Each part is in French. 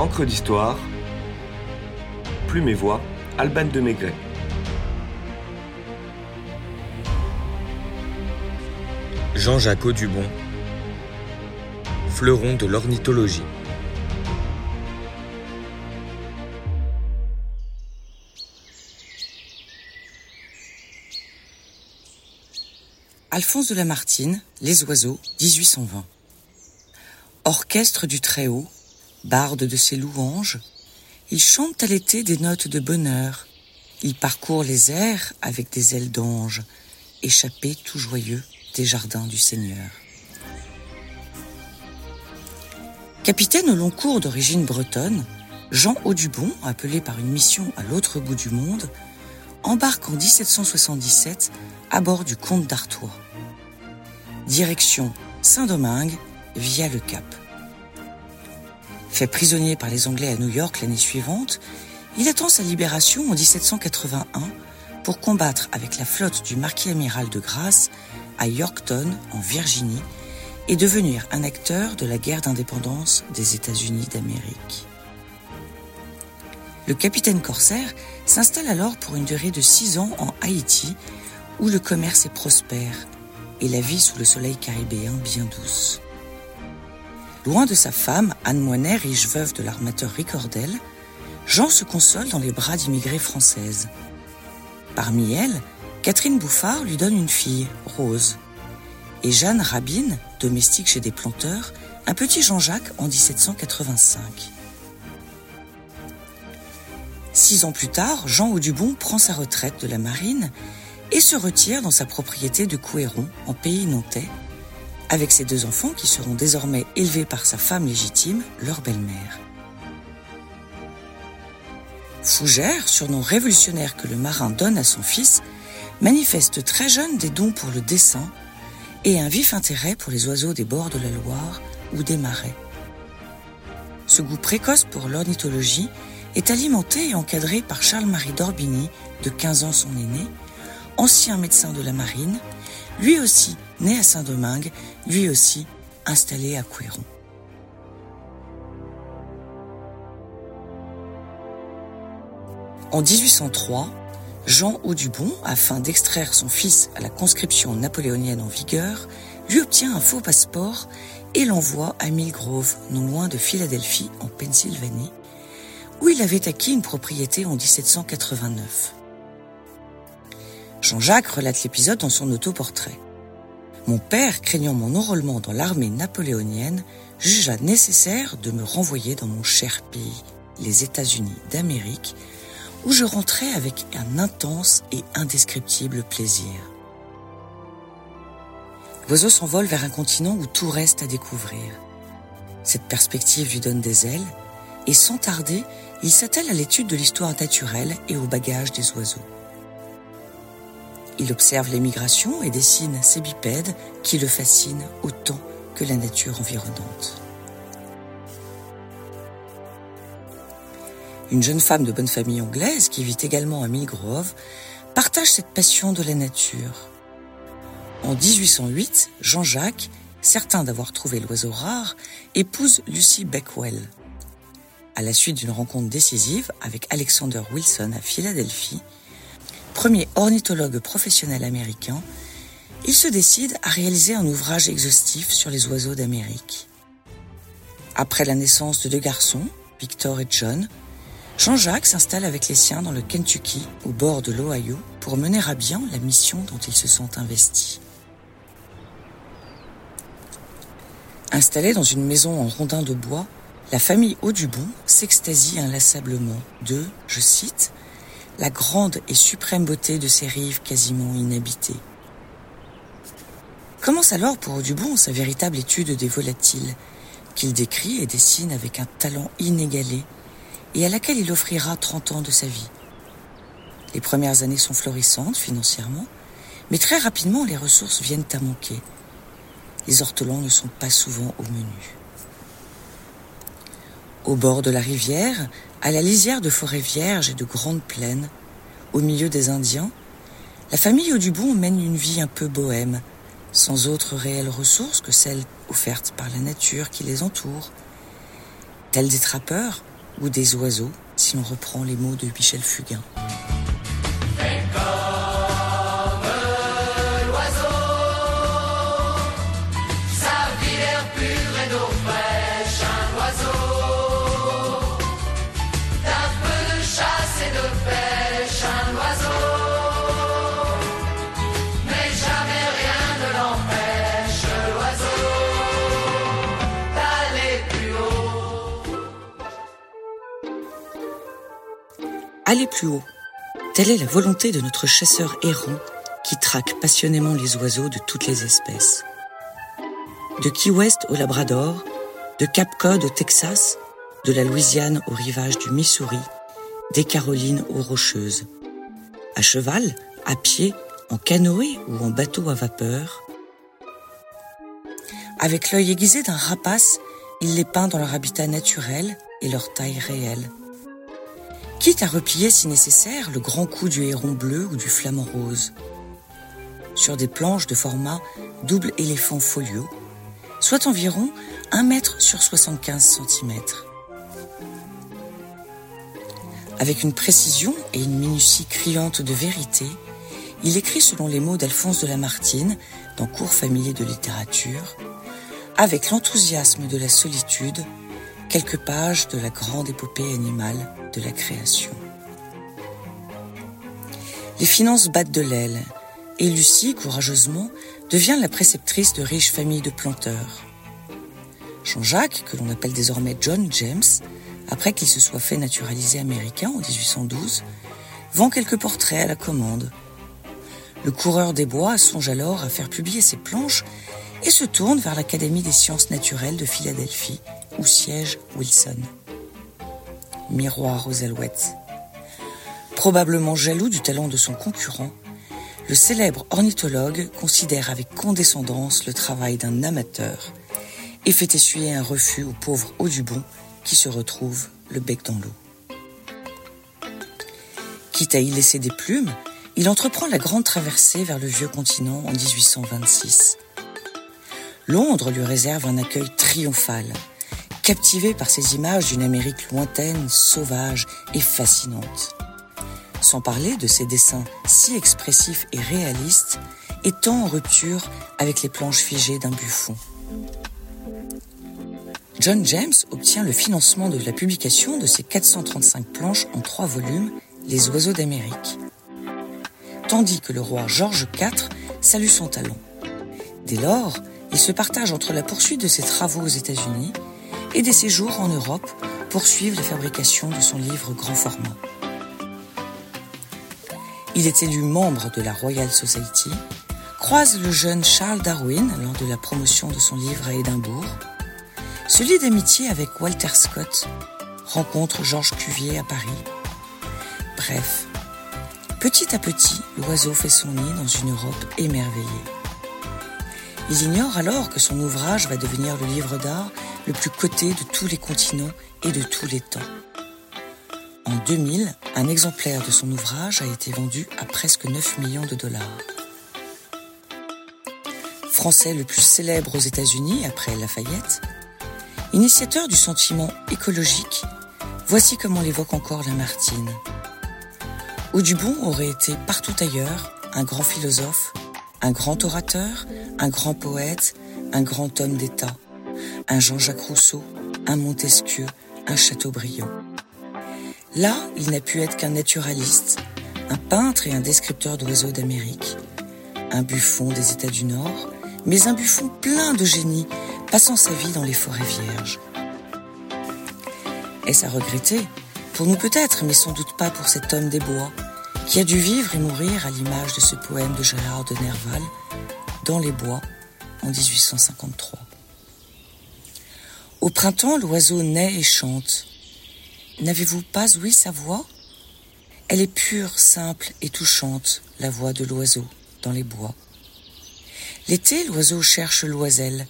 Encre d'histoire, Plume et Voix, Alban de Maigret. Jean-Jacques Audubon, Fleuron de l'ornithologie. Alphonse de Lamartine, Les oiseaux, 1820. Orchestre du Très-Haut, barde de ses louanges, il chante à l'été des notes de bonheur, il parcourt les airs avec des ailes d'ange, échappé tout joyeux des jardins du Seigneur. Capitaine au long cours d'origine bretonne, Jean Audubon, appelé par une mission à l'autre bout du monde, embarque en 1777 à bord du comte d'Artois. Direction Saint-Domingue via le Cap. Fait prisonnier par les Anglais à New York l'année suivante, il attend sa libération en 1781 pour combattre avec la flotte du marquis amiral de Grasse à Yorkton, en Virginie, et devenir un acteur de la guerre d'indépendance des États-Unis d'Amérique. Le capitaine corsaire s'installe alors pour une durée de six ans en Haïti, où le commerce est prospère et la vie sous le soleil caribéen bien douce. Loin de sa femme, Anne Moinet, riche veuve de l'armateur Ricordel, Jean se console dans les bras d'immigrés françaises. Parmi elles, Catherine Bouffard lui donne une fille, Rose. Et Jeanne Rabine, domestique chez des planteurs, un petit Jean-Jacques en 1785. Six ans plus tard, Jean Audubon prend sa retraite de la marine et se retire dans sa propriété de Couéron, en pays nantais, avec ses deux enfants qui seront désormais élevés par sa femme légitime, leur belle-mère. Fougère, surnom révolutionnaire que le marin donne à son fils, manifeste très jeune des dons pour le dessin et un vif intérêt pour les oiseaux des bords de la Loire ou des marais. Ce goût précoce pour l'ornithologie est alimenté et encadré par Charles-Marie d'Orbigny, de 15 ans son aîné, ancien médecin de la marine, lui aussi né à Saint-Domingue, lui aussi installé à Couéron. En 1803, Jean Audubon, afin d'extraire son fils à la conscription napoléonienne en vigueur, lui obtient un faux passeport et l'envoie à Millgrove, non loin de Philadelphie, en Pennsylvanie, où il avait acquis une propriété en 1789. Jean-Jacques relate l'épisode dans son autoportrait. Mon père, craignant mon enrôlement dans l'armée napoléonienne, jugea nécessaire de me renvoyer dans mon cher pays, les États-Unis d'Amérique, où je rentrais avec un intense et indescriptible plaisir. L'oiseau s'envole vers un continent où tout reste à découvrir. Cette perspective lui donne des ailes, et sans tarder, il s'attelle à l'étude de l'histoire naturelle et au bagage des oiseaux. Il observe les migrations et dessine ces bipèdes qui le fascinent autant que la nature environnante. Une jeune femme de bonne famille anglaise qui vit également à Millgrove partage cette passion de la nature. En 1808, Jean-Jacques, certain d'avoir trouvé l'oiseau rare, épouse Lucy Beckwell. À la suite d'une rencontre décisive avec Alexander Wilson à Philadelphie, premier ornithologue professionnel américain, il se décide à réaliser un ouvrage exhaustif sur les oiseaux d'Amérique. Après la naissance de deux garçons, Victor et John, Jean-Jacques s'installe avec les siens dans le Kentucky, au bord de l'Ohio, pour mener à bien la mission dont ils se sont investis. Installée dans une maison en rondin de bois, la famille Audubon s'extasie inlassablement de, je cite, la grande et suprême beauté de ces rives quasiment inhabitées. Commence alors pour Audubon sa véritable étude des volatiles, qu'il décrit et dessine avec un talent inégalé et à laquelle il offrira 30 ans de sa vie. Les premières années sont florissantes financièrement, mais très rapidement les ressources viennent à manquer. Les ortolans ne sont pas souvent au menu. Au bord de la rivière, à la lisière de forêts vierges et de grandes plaines, au milieu des Indiens, la famille Audubon mène une vie un peu bohème, sans autres réelles ressources que celles offertes par la nature qui les entoure. Tels des trappeurs, ou des oiseaux, si l'on reprend les mots de Michel Fugain. Aller plus haut. Telle est la volonté de notre chasseur errant qui traque passionnément les oiseaux de toutes les espèces. De Key West au Labrador, de Cap Cod au Texas, de la Louisiane au rivage du Missouri, des Carolines aux Rocheuses. À cheval, à pied, en canoë ou en bateau à vapeur. Avec l'œil aiguisé d'un rapace, il les peint dans leur habitat naturel et leur taille réelle quitte à replier si nécessaire le grand cou du héron bleu ou du flamant rose. Sur des planches de format double éléphant folio, soit environ 1 mètre sur 75 cm. Avec une précision et une minutie criante de vérité, il écrit selon les mots d'Alphonse de Lamartine dans Cours familier de littérature, avec l'enthousiasme de la solitude, quelques pages de la grande épopée animale de la création. Les finances battent de l'aile et Lucie, courageusement, devient la préceptrice de riches familles de planteurs. Jean-Jacques, que l'on appelle désormais John James, après qu'il se soit fait naturaliser américain en 1812, vend quelques portraits à la commande. Le coureur des bois songe alors à faire publier ses planches et se tourne vers l'Académie des sciences naturelles de Philadelphie, où siège Wilson. Miroir aux alouettes. Probablement jaloux du talent de son concurrent, le célèbre ornithologue considère avec condescendance le travail d'un amateur et fait essuyer un refus au pauvre Audubon qui se retrouve le bec dans l'eau. Quitte à y laisser des plumes, il entreprend la grande traversée vers le vieux continent en 1826. Londres lui réserve un accueil triomphal captivé par ces images d'une Amérique lointaine, sauvage et fascinante. Sans parler de ses dessins si expressifs et réalistes, étant en rupture avec les planches figées d'un buffon. John James obtient le financement de la publication de ses 435 planches en trois volumes, Les oiseaux d'Amérique. Tandis que le roi George IV salue son talent. Dès lors, il se partage entre la poursuite de ses travaux aux États-Unis et des séjours en Europe pour suivre la fabrication de son livre grand format. Il est élu membre de la Royal Society, croise le jeune Charles Darwin lors de la promotion de son livre à Édimbourg, se lie d'amitié avec Walter Scott, rencontre Georges Cuvier à Paris. Bref, petit à petit, l'oiseau fait son nid dans une Europe émerveillée. Il ignore alors que son ouvrage va devenir le livre d'art le plus coté de tous les continents et de tous les temps. En 2000, un exemplaire de son ouvrage a été vendu à presque 9 millions de dollars. Français le plus célèbre aux États-Unis après Lafayette, initiateur du sentiment écologique, voici comment l'évoque encore Lamartine. Audubon aurait été partout ailleurs un grand philosophe, un grand orateur, un grand poète, un grand homme d'État un Jean-Jacques Rousseau, un Montesquieu, un Chateaubriand. Là, il n'a pu être qu'un naturaliste, un peintre et un descripteur d'oiseaux d'Amérique, un buffon des États du Nord, mais un buffon plein de génie, passant sa vie dans les forêts vierges. Est-ce à regretter? Pour nous peut-être, mais sans doute pas pour cet homme des bois, qui a dû vivre et mourir à l'image de ce poème de Gérard de Nerval, Dans les bois, en 1853. Au printemps, l'oiseau naît et chante. N'avez-vous pas ouï sa voix? Elle est pure, simple et touchante, la voix de l'oiseau dans les bois. L'été, l'oiseau cherche l'oiselle.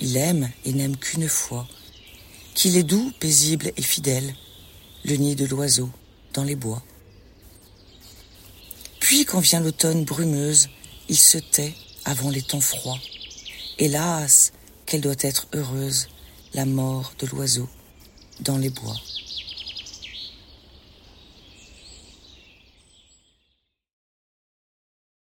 Il aime et n'aime qu'une fois. Qu'il est doux, paisible et fidèle, le nid de l'oiseau dans les bois. Puis, quand vient l'automne brumeuse, il se tait avant les temps froids. Hélas, qu'elle doit être heureuse, la mort de l'oiseau dans les bois.